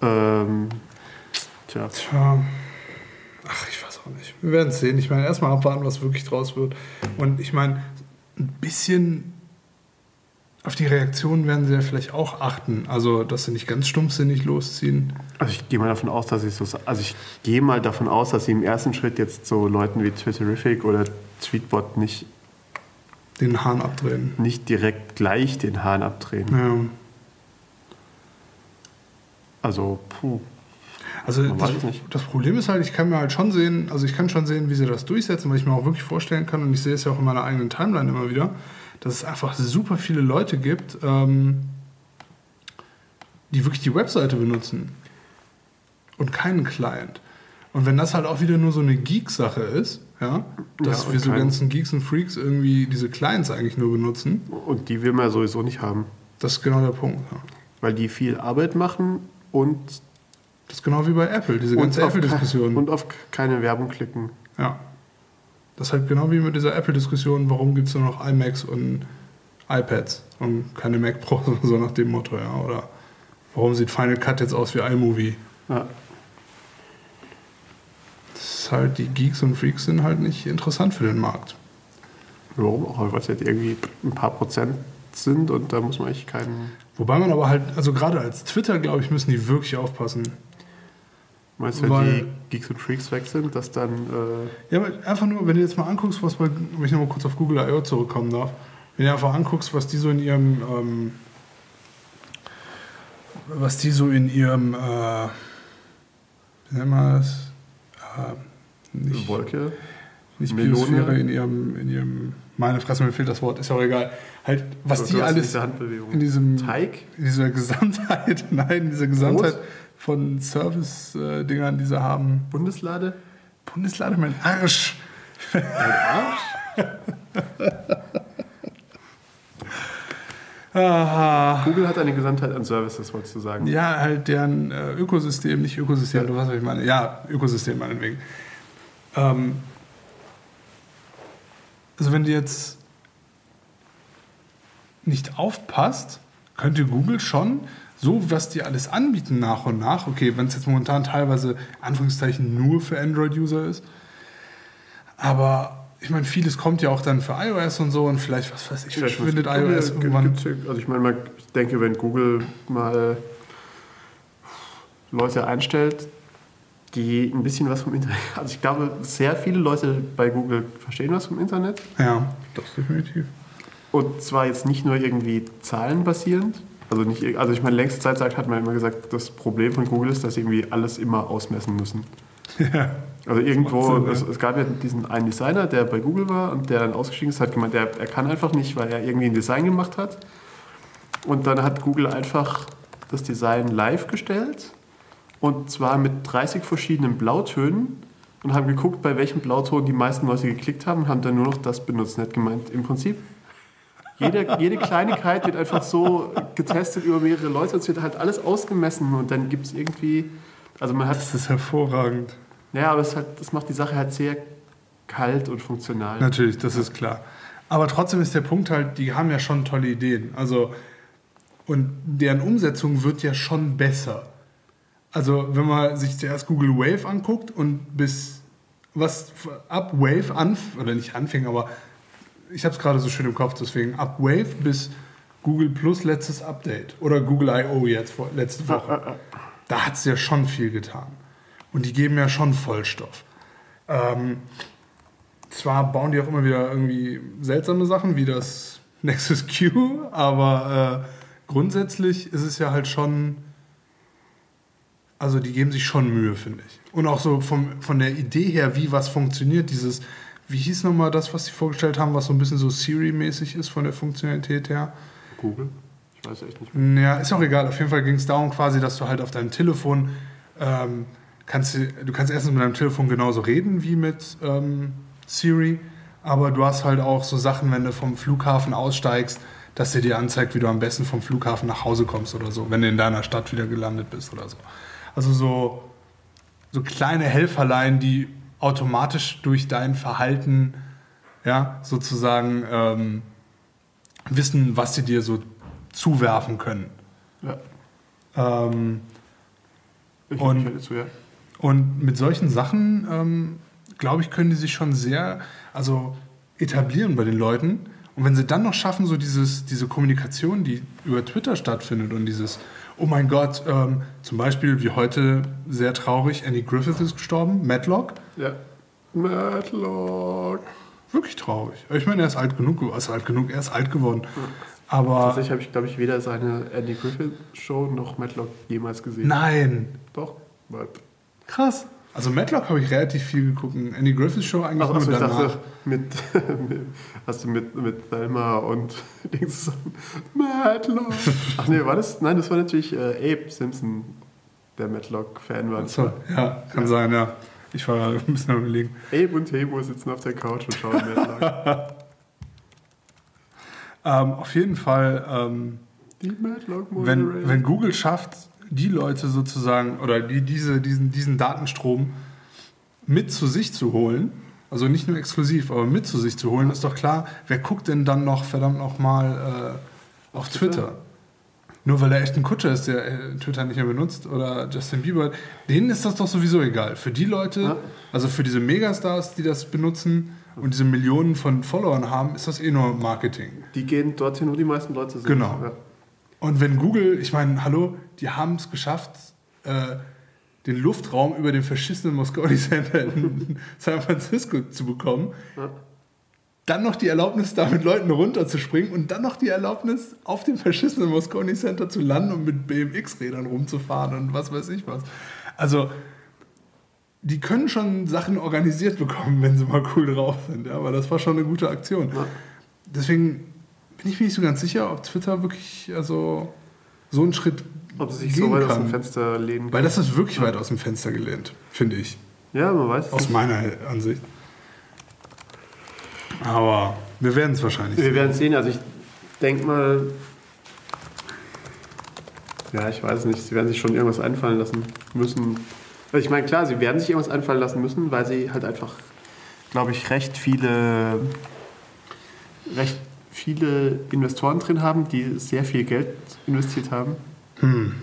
Ähm, tja, Tja. Ach, ich weiß auch nicht. Wir werden es sehen. Ich meine, erstmal abwarten, was wirklich draus wird. Und ich meine, ein bisschen auf die Reaktionen werden sie ja vielleicht auch achten. Also, dass sie nicht ganz stumpfsinnig losziehen. also ich gehe mal davon aus, dass ich so, also ich gehe mal davon aus, dass sie im ersten Schritt jetzt so Leuten wie Twitterific oder Tweetbot nicht, Den Hahn abdrehen. nicht direkt gleich den Hahn abdrehen. Ja. Also, puh. Also das, das Problem ist halt, ich kann mir halt schon sehen, also ich kann schon sehen, wie sie das durchsetzen, weil ich mir auch wirklich vorstellen kann, und ich sehe es ja auch in meiner eigenen Timeline immer wieder, dass es einfach super viele Leute gibt, ähm, die wirklich die Webseite benutzen und keinen Client. Und wenn das halt auch wieder nur so eine Geek-Sache ist, ja, dass Ja, wir so ganzen Geeks und Freaks irgendwie diese Clients eigentlich nur benutzen, Und die will man ja sowieso nicht haben, das ist genau der Punkt. Ja. weil die viel Arbeit machen und, Das ist genau wie bei Apple, diese ganze Apple-Diskussion. und auf keine Werbung klicken. Ja. Das ist halt genau wie mit dieser Apple-Diskussion, warum gibt es nur noch iMacs und iPads und keine Mac Pro, so nach dem Motto, ja. Oder warum sieht Final Cut jetzt aus wie iMovie? Ja. Das ist halt, die Geeks und Freaks sind halt nicht interessant für den Markt. Warum auch? Weil es halt irgendwie ein paar Prozent sind und da muss man eigentlich keinen. Wobei man aber halt, also gerade als Twitter, glaube ich, müssen die wirklich aufpassen. Meinst du, wenn die Geeks und Freaks weg sind, dass dann. Äh, Ja, aber einfach nur, wenn du jetzt mal anguckst, was bei, wenn ich nochmal kurz auf Google I.O. zurückkommen darf, wenn du einfach anguckst, was die so in ihrem, ähm, was die so in ihrem, äh, wie nennen wir das? Äh, nicht, Wolke. nicht Melone? In ihrem, in ihrem, meine Fresse, mir fehlt das Wort, ist auch egal. Halt, was Also die alles Handbewegung. in diesem, Teig? in dieser Gesamtheit, nein, in dieser Gesamtheit von Service-Dingern, die sie haben. Bundeslade? Bundeslade, mein Arsch. Dein Arsch? Google hat eine Gesamtheit an Services, wolltest du sagen. ja, halt deren äh, Ökosystem, nicht Ökosystem, du weißt, was ich meine. Ja, Ökosystem meinetwegen. Ähm, also wenn du jetzt nicht aufpasst, könnte Google schon so, was die alles anbieten nach und nach, okay, wenn es jetzt momentan teilweise Anführungszeichen nur für Android-User ist, aber ich meine, vieles kommt ja auch dann für iOS und so und vielleicht, was weiß ich, Vielleicht verschwindet was- iOS Google irgendwann. Also ich meine, ich denke, wenn Google mal Leute einstellt, die ein bisschen was vom Internet. Also ich glaube, sehr viele Leute bei Google verstehen was vom Internet. Ja, das definitiv. Und zwar jetzt nicht nur irgendwie zahlenbasierend. Also, nicht, also ich meine, längste Zeit sagt, hat man immer gesagt, das Problem von Google ist, dass sie irgendwie alles immer ausmessen müssen. Ja. Also irgendwo, Macht Sinn, es, es gab ja diesen einen Designer, der bei Google war und der dann ausgestiegen ist, hat gemeint, er, er kann einfach nicht, weil er irgendwie ein Design gemacht hat. Und dann hat Google einfach das Design live gestellt und zwar mit 30 verschiedenen Blautönen und haben geguckt, bei welchem Blauton die meisten Leute geklickt haben und haben dann nur noch das benutzt. Und hat gemeint, im Prinzip, jede, jede Kleinigkeit wird einfach so getestet über mehrere Leute. Es wird halt alles ausgemessen und dann gibt es irgendwie, also man hat Das ist hervorragend. ja, aber es, hat, das macht die Sache halt sehr kalt und funktional. Natürlich, das ist klar. Aber trotzdem ist der Punkt halt, die haben ja schon tolle Ideen. Also, und deren Umsetzung wird ja schon besser. Also, wenn man sich zuerst Google Wave anguckt und bis was ab Wave an, oder nicht anfing, aber ich habe es gerade so schön im Kopf, deswegen ab Wave bis Google Plus letztes Update oder Google I.O. jetzt vor, letzte Woche. Da hat es ja schon viel getan. Und die geben ja schon Vollstoff. Ähm, zwar bauen die auch immer wieder irgendwie seltsame Sachen, wie das Nexus Q, aber äh, grundsätzlich ist es ja halt schon. Also die geben sich schon Mühe, finde ich. Und auch so vom, von der Idee her, wie was funktioniert, dieses, wie hieß nochmal das, was sie vorgestellt haben, was so ein bisschen so Siri-mäßig ist von der Funktionalität her? Google? Ich weiß echt nicht mehr. Ja, ist auch egal. Auf jeden Fall ging es darum quasi, dass du halt auf deinem Telefon ähm, kannst, du kannst erstens mit deinem Telefon genauso reden wie mit ähm, Siri, aber du hast halt auch so Sachen, wenn du vom Flughafen aussteigst, dass sie dir anzeigt, wie du am besten vom Flughafen nach Hause kommst oder so, wenn du in deiner Stadt wieder gelandet bist oder so. Also so, so kleine Helferlein, die automatisch durch dein Verhalten ja, sozusagen ähm, wissen, was sie dir so zuwerfen können. Ja. Ähm, Ich Und- ich höre zu, ja. und mit solchen Sachen, ähm, glaube ich, können die sich schon sehr also etablieren bei den Leuten. Und wenn sie dann noch schaffen, so dieses, diese Kommunikation, die über Twitter stattfindet und dieses, oh mein Gott, ähm, zum Beispiel wie heute sehr traurig, Andy Griffith ist gestorben, Matlock, Ja. Matlock. wirklich traurig. Ich meine, er ist alt genug, er ist alt genug, er ist alt geworden. Aber Tatsächlich habe ich, glaube ich, weder seine Andy Griffith Show noch Matlock jemals gesehen. nein, Doch. Was? krass. Also Matlock habe ich relativ viel geguckt, Andy Griffith Show eigentlich Ach, nur achso, ich danach. dachte, mit, hast du mit, mit Thelma und Dings zusammen. Matlock. Ach nee, war das? Nein, das war natürlich äh, Abe Simpson, der Matlock-Fan war. So, ja, kann sein, ja. Ich war gerade ein bisschen am überlegen. Abe und Tebo sitzen auf der Couch und schauen Matlock. Ähm, auf jeden Fall, ähm, Die Matlock wenn, wenn Google schafft, die Leute sozusagen oder die, diese, diesen, diesen Datenstrom mit zu sich zu holen, also nicht nur exklusiv, aber mit zu sich zu holen, ist doch klar, wer guckt denn dann noch verdammt nochmal äh, auf Twitter? Twitter? Nur weil er echt ein Kutscher ist, der äh, Twitter nicht mehr benutzt oder Justin Bieber, denen ist das doch sowieso egal. Für die Leute, Ja. also für diese Megastars, die das benutzen und diese Millionen von Followern haben, ist das eh nur Marketing. Die gehen dorthin, wo die meisten Leute sind. Genau. Ja. Und wenn Google, ich meine, hallo, die haben es geschafft, äh, den Luftraum über dem verschissenen Moscone Center in San Francisco zu bekommen, Ja. dann noch die Erlaubnis, da mit Leuten runterzuspringen und dann noch die Erlaubnis, auf dem verschissenen Moscone Center zu landen und mit BMX-Rädern rumzufahren und was weiß ich was. Also, die können schon Sachen organisiert bekommen, wenn sie mal cool drauf sind, ja, aber das war schon eine gute Aktion. Ja. Deswegen bin ich mir nicht so ganz sicher, ob Twitter wirklich also so einen Schritt Ob sie sich so weit aus kann. dem Fenster lehnen Weil das ist wirklich weit aus dem Fenster gelehnt, finde ich. Ja, man weiß es Aus nicht. meiner Ansicht. Aber wir werden es wahrscheinlich Wir sehen. werden sehen. Also ich denke mal, ja, ich weiß nicht, sie werden sich schon irgendwas einfallen lassen müssen. Also ich meine, klar, sie werden sich irgendwas einfallen lassen müssen, weil sie halt einfach, glaube ich, recht viele, recht viele Investoren drin haben, die sehr viel Geld investiert haben. Hm.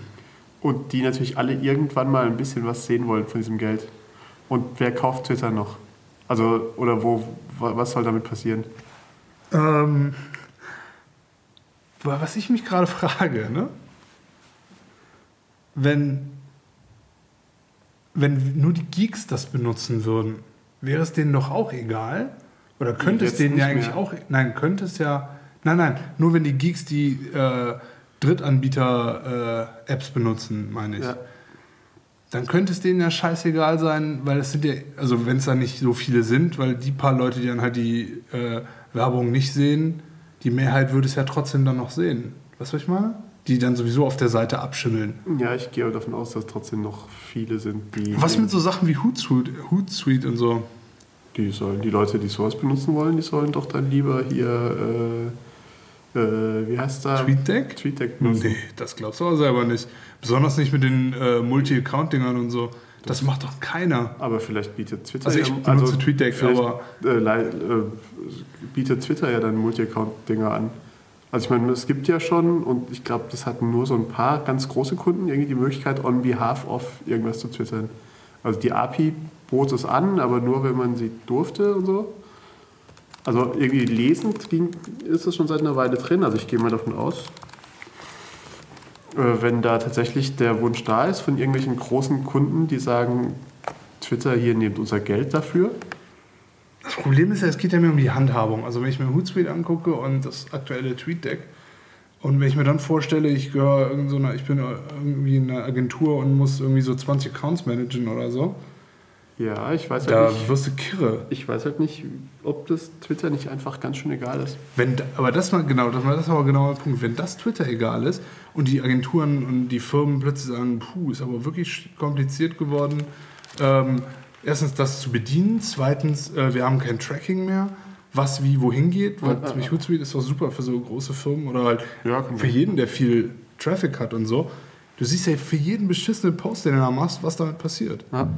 Und die natürlich alle irgendwann mal ein bisschen was sehen wollen von diesem Geld. Und wer kauft Twitter noch? Also, oder wo, wa- was soll damit passieren? Ähm, was ich mich gerade frage, ne? Wenn, wenn nur die Geeks das benutzen würden, wäre es denen doch auch egal? Oder könnte es denen ja eigentlich mehr. auch. Nein, könnte es ja. Nein, nein, nur wenn die Geeks die äh, Drittanbieter-Apps benutzen, meine ich. Ja. Dann könnte es denen ja scheißegal sein, weil es sind ja, also wenn es da nicht so viele sind, weil die paar Leute, die dann halt die äh, Werbung nicht sehen, die Mehrheit würde es ja trotzdem dann noch sehen. Weißt du, was ich meine? Die dann sowieso auf der Seite abschimmeln. Ja, ich gehe aber davon aus, dass trotzdem noch viele sind, die. Was mit so Sachen wie Hootsuite, Hootsuite und so? Die sollen, die Leute, die sowas benutzen wollen, die sollen doch dann lieber hier, äh, äh, wie heißt da? TweetDeck? TweetDeck benutzen. Nee, das glaubst du aber selber nicht. Besonders nicht mit den äh, Multi-Account-Dingern und so. Das macht doch keiner. Aber vielleicht bietet Twitter Also ich ja, benutze TweetDeck, vielleicht, aber- Äh, äh, bietet Twitter ja dann Multi-Account-Dinger an. Also ich meine, es gibt ja schon, und ich glaube, das hatten nur so ein paar ganz große Kunden irgendwie die Möglichkeit, on behalf of irgendwas zu twittern. Also die API bot es an, aber nur, wenn man sie durfte und so. Also irgendwie lesend ging, ist es schon seit einer Weile drin, also ich gehe mal davon aus. Äh, wenn da tatsächlich der Wunsch da ist von irgendwelchen großen Kunden, die sagen, Twitter hier nehmt unser Geld dafür. Das Problem ist ja, es geht ja mehr um die Handhabung. Also wenn ich mir Hootsuite angucke und das aktuelle TweetDeck und wenn ich mir dann vorstelle, ich gehöre irgend so ich bin irgendwie in einer Agentur und muss irgendwie so 20 Accounts managen oder so, Ja, ich weiß Da halt nicht. wirst du kirre. Ich weiß halt nicht, ob das Twitter nicht einfach ganz schön egal ist. Wenn, da- aber das mal genau, das das war aber genau der Punkt. Wenn das Twitter egal ist und die Agenturen und die Firmen plötzlich sagen, puh, ist aber wirklich kompliziert geworden. Ähm, erstens das zu bedienen, zweitens äh, wir haben kein Tracking mehr, was wie wohin geht. Weil Ja, zum Beispiel. Hootsuite ist doch super für so große Firmen oder halt Ja, für jeden, der viel Traffic hat und so. Du siehst ja für jeden beschissenen Post, den du da machst, was damit passiert. Ja.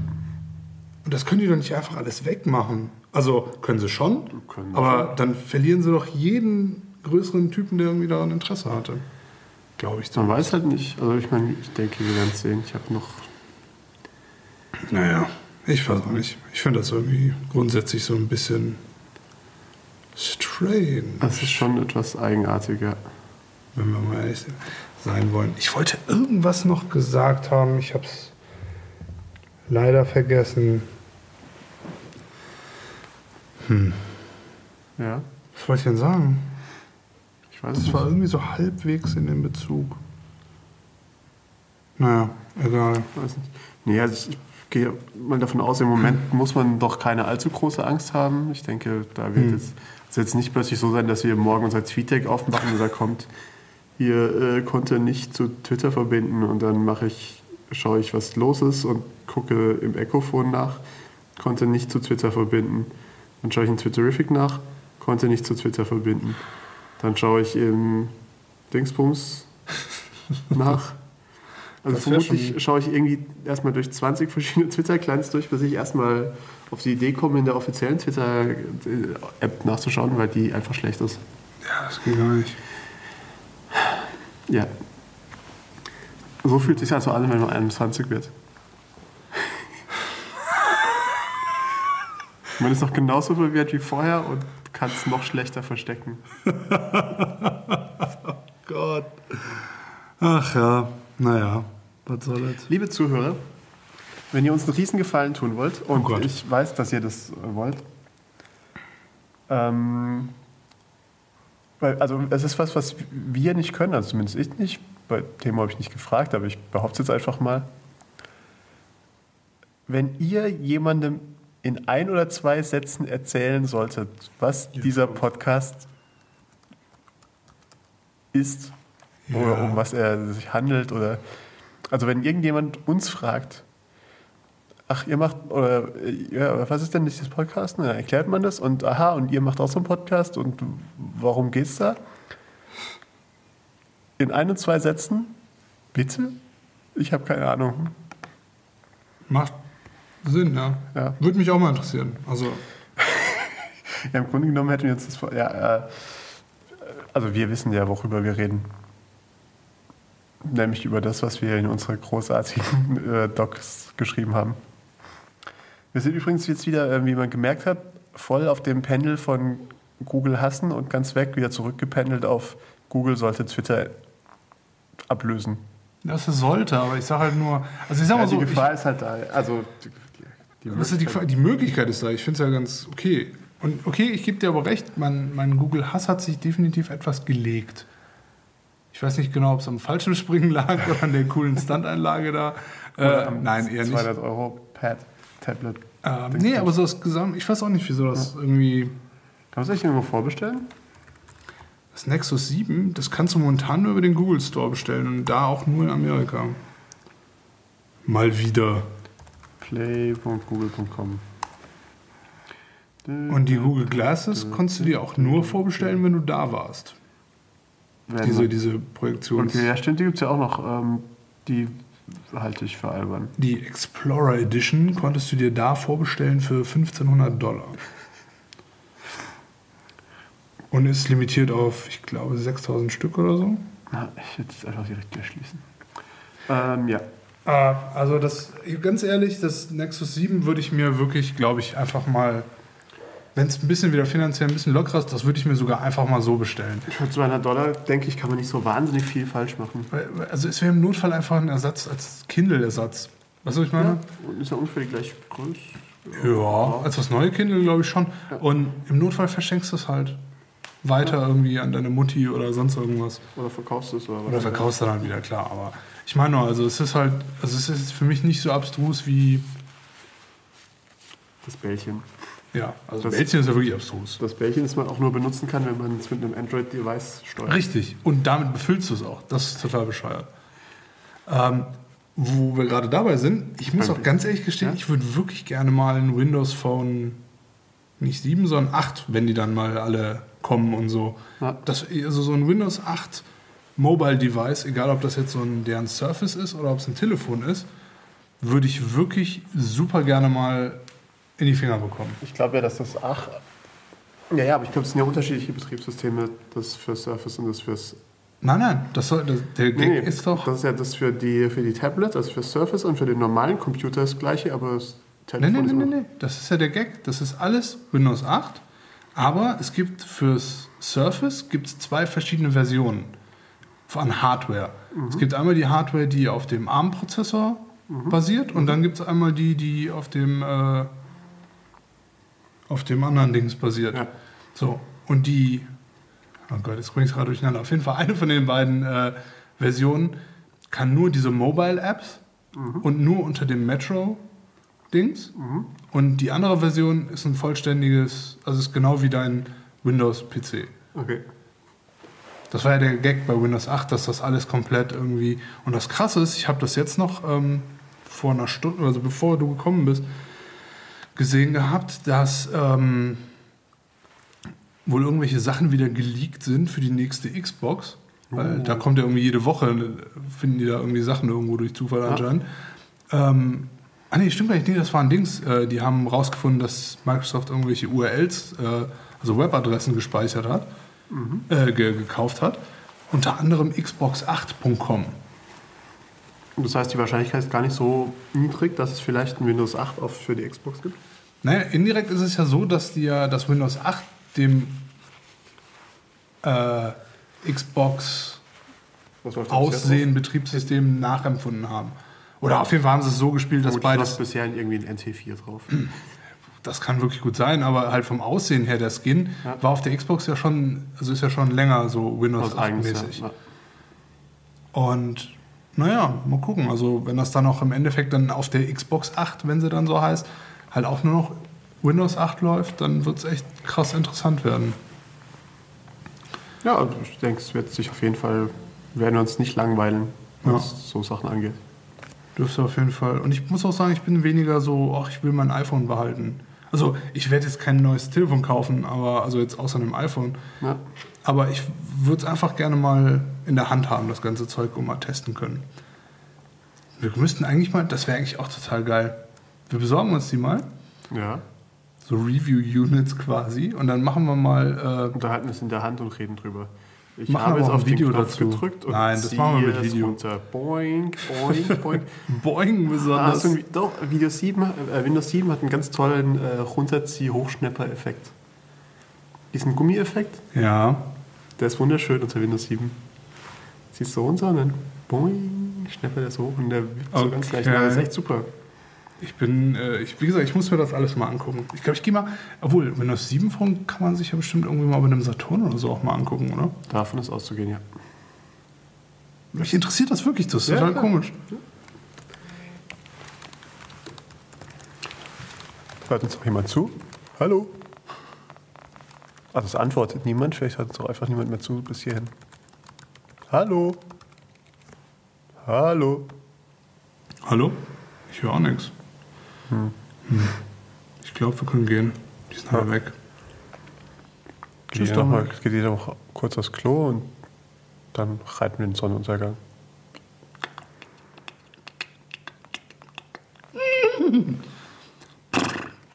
Und das können die doch nicht einfach alles wegmachen. Also können sie schon, Können aber dann verlieren sie doch jeden größeren Typen, der irgendwie daran Interesse hatte. Glaube ich. Man weiß halt nicht. Also ich meine, ich denke, wir werden es sehen. Ich habe noch. Naja, ich weiß auch nicht. Ich finde das irgendwie grundsätzlich so ein bisschen strange, Das ist schon etwas eigenartiger. wenn wir mal ehrlich sein wollen. Ich wollte irgendwas noch gesagt haben. Ich habe es leider vergessen. Ja, Was wollte ich denn sagen? ich weiß es Das war irgendwie so halbwegs in dem Bezug. Naja, egal. Ich weiß nicht. Nee, also ich gehe mal davon aus, im Moment muss man doch keine allzu große Angst haben. Ich denke, da wird Hm. jetzt, es jetzt nicht plötzlich so sein, dass wir morgen unser Tweet-Deck aufmachen und da kommt, ihr äh, konnte nicht zu Twitter verbinden und dann mache ich, schaue ich, was los ist und gucke im Echophon nach, konnte nicht zu Twitter verbinden. Dann schaue ich in Twitterific nach, konnte nicht zu Twitter verbinden. Dann schaue ich im Dingsbums nach. Also Das vermutlich schaue ich irgendwie erstmal durch 20 verschiedene Twitter-Clients durch, bis ich erstmal auf die Idee komme, in der offiziellen Twitter-App nachzuschauen, weil die einfach schlecht ist. Ja, das geht gar nicht. Ja. So fühlt sich also an, wenn man 21 wird. Man ist noch genauso verwirrt wie vorher und kann es noch schlechter verstecken. Gott. Ach ja, naja, was soll das? Liebe Zuhörer, wenn ihr uns einen Riesengefallen tun wollt, und Oh ich weiß, dass ihr das äh, wollt, ähm, weil, also es ist was, was wir nicht können, also zumindest ich nicht. Bei Thema habe ich nicht gefragt, aber ich behaupte es jetzt einfach mal. Wenn ihr jemandem in ein oder zwei Sätzen erzählen solltet, was dieser Podcast ist oder Ja. um was er sich handelt oder also wenn irgendjemand uns fragt, ach ihr macht oder ja, was ist denn dieses Podcast? Dann erklärt man das und aha und ihr macht auch so einen Podcast und warum geht's da? In ein und zwei Sätzen, bitte? Ich habe keine Ahnung. Macht Sinn, ja. Ja. Würde mich auch mal interessieren. Also, Ja, Im Grunde genommen hätten wir uns das ja, äh, also wir wissen ja, worüber wir reden. Nämlich über das, was wir in unserer großartigen äh, Docs geschrieben haben. Wir sind übrigens jetzt wieder, äh, wie man gemerkt hat, voll auf dem Pendel von Google hassen und ganz weg wieder zurückgependelt auf Google sollte Twitter ablösen. das sollte, aber ich sage halt nur, also ich sag mal Ja, so, die ich, Gefahr ist halt da. Also die, das ist die, die Möglichkeit ist da. Ich finde es ja ganz okay. Und okay, ich gebe dir aber recht, mein, mein Google-Hass hat sich definitiv etwas gelegt. Ich weiß nicht genau, ob es am falschen Springen lag oder an der coolen Standeinlage da. Äh, nein, eher nicht. 200 Euro Pad, Tablet. Ähm, nee, aber so das Gesamt, ich weiß auch nicht, wieso das irgendwie. Kann man sich den irgendwo vorbestellen? Das Nexus 7, das kannst du momentan nur über den Google Store bestellen und da auch nur in Amerika. Mal wieder. play.google.com. Und die Google Glasses konntest du dir auch nur vorbestellen, wenn du da warst. Werden Diese, diese Projektions... Okay, ja, stimmt, die gibt es ja auch noch. Ähm, die halte ich für albern. Die Explorer Edition konntest du dir da vorbestellen für 1500 Dollar. Und ist limitiert auf, ich glaube, 6000 Stück oder so. Na, ich hätte es einfach direkt schließen. Ähm, ja. Äh, also das, ganz ehrlich, das Nexus 7 würde ich mir wirklich, glaube ich, einfach mal, wenn es ein bisschen wieder finanziell ein bisschen lockerer ist, das würde ich mir sogar einfach mal so bestellen. Für 200 Dollar, denke ich, kann man nicht so wahnsinnig viel falsch machen. Also es wäre im Notfall einfach ein Ersatz als Kindle-Ersatz. Weißt du, was ich meine? Und ist ja ungefähr gleich groß. Ja, als das neue Kindle glaube ich schon. Und im Notfall verschenkst du es halt weiter irgendwie an deine Mutti oder sonst irgendwas. Oder verkaufst du es oder was? Oder verkaufst du dann wieder, klar. Aber ich meine nur, also es ist halt, also es ist für mich nicht so abstrus wie Das Bällchen. Ja, also Das- Bällchen ist ja wirklich abstrus. Das Bällchen, das man auch nur benutzen kann, wenn man es mit einem Android-Device steuert. Richtig. Und damit befüllst du es auch. Das ist total bescheuert. Ähm, wo wir gerade dabei sind, ich muss auch ganz ehrlich gestehen, Ja? ich würde wirklich gerne mal ein Windows Phone, nicht 7, sondern 8, wenn die dann mal alle kommen und so. Ja. Das, also so ein Windows 8 Mobile Device, egal ob das jetzt so ein deren Surface ist oder ob es ein Telefon ist, würde ich wirklich super gerne mal in die Finger bekommen. Ich glaube ja, dass das ach. Ja, ja, aber ich glaube, es sind ja unterschiedliche Betriebssysteme, das für Surface und das fürs. Nein, nein, das soll, das, der Gag Nee, ist doch. Das ist ja das für die, für die Tablets, also für Surface und für den normalen Computer das gleiche, aber das Telefon ist nee, noch- nee. Das ist ja der Gag. Das ist alles Windows 8. Aber es gibt fürs Surface gibt's zwei verschiedene Versionen an Hardware. Es gibt einmal die Hardware, die auf dem ARM-Prozessor basiert und dann gibt es einmal die, die auf dem, äh, auf dem anderen Dings basiert. Ja. So, und die, oh Gott, jetzt bringe ich es gerade durcheinander. Auf jeden Fall eine von den beiden äh, Versionen kann nur diese Mobile-Apps und nur unter dem Metro-Dings. Und die andere Version ist ein vollständiges, also ist genau wie dein Windows-PC. Okay. Das war ja der Gag bei Windows 8, dass das alles komplett irgendwie. Und das Krasse ist, ich habe das jetzt noch ähm, vor einer Stunde, also bevor du gekommen bist, gesehen gehabt, dass ähm, wohl irgendwelche Sachen wieder geleakt sind für die nächste Xbox. Weil Oh. da kommt ja irgendwie jede Woche, finden die da irgendwie Sachen irgendwo durch Zufall Ja. anscheinend. Ähm, ah nee, stimmt gar nicht, nee, das war ein Dings. Äh, die haben rausgefunden, dass Microsoft irgendwelche URLs, äh, also Webadressen gespeichert hat äh, ge gekauft hat. Unter anderem xbox8.com. Und das heißt, die Wahrscheinlichkeit ist gar nicht so niedrig, dass es vielleicht ein Windows 8 auch für die Xbox gibt? Naja, indirekt ist es ja so, dass die ja das Windows 8 dem äh, Xbox Aussehen, Betriebssystem nachempfunden haben. Oder auf jeden Fall haben sie es so gespielt, dass Gut, beides. bisher irgendwie ein NT4 drauf. Das kann wirklich gut sein, aber halt vom Aussehen her, der Skin Ja. war auf der Xbox ja schon, also ist ja schon länger so Windows Aus 8 eigenes, mäßig. ja. Und naja, mal gucken. Also wenn das dann auch im Endeffekt dann auf der Xbox 8, wenn sie dann so heißt, halt auch nur noch Windows 8 läuft, dann wird es echt krass interessant werden. Ja, ich denke, es wird sich auf jeden Fall, werden wir uns nicht langweilen, was Ja. so Sachen angeht. Dürfte auf jeden Fall. Und ich muss auch sagen, ich bin weniger so, ach, ich will mein iPhone behalten. Also ich werde jetzt kein neues Telefon kaufen, aber also jetzt außer einem iPhone. Ja. Aber ich würde es einfach gerne mal in der Hand haben, das ganze Zeug, um mal testen können. Wir müssten eigentlich mal, das wäre eigentlich auch total geil. Wir besorgen uns die mal, ja. so Review-Units quasi, und dann machen wir mal äh, Unterhalten es in der Hand und reden drüber. Ich Machen habe jetzt auch auf Video Knopf dazu. gedrückt und Nein, das machen wir mit Video. runter. Boing, boing, boing. Boing Ah, besonders. du ein, doch, Windows 7, äh, Windows 7 hat einen ganz tollen äh, Runterzieh-Hochschnepper-Effekt. Diesen Gummieffekt, ja, der ist wunderschön unter Windows 7. Ziehst du runter und dann boing, schneppert er so hoch und der wippt so ganz Okay. leicht. Das ist echt super. Ich bin, äh, ich, wie gesagt, ich muss mir das alles mal angucken. Ich glaube, ich gehe mal, obwohl, Windows 7 Phone kann man sich ja bestimmt irgendwie mal bei einem Saturn oder so auch mal angucken, oder? Davon ist auszugehen, ja. Mich interessiert das wirklich, das ist Ja, total klar. komisch. Hört uns auch jemand zu? Hallo? Also es antwortet niemand, vielleicht hört uns auch einfach niemand mehr zu bis hierhin. Hallo? Hallo? Hallo? Ich höre auch nichts. Hm. Ich glaube, wir können gehen. Die sind ja. alle weg. Tschüss ja, nochmal. Geht jeder noch kurz aufs Klo und dann reiten wir den Sonnenuntergang.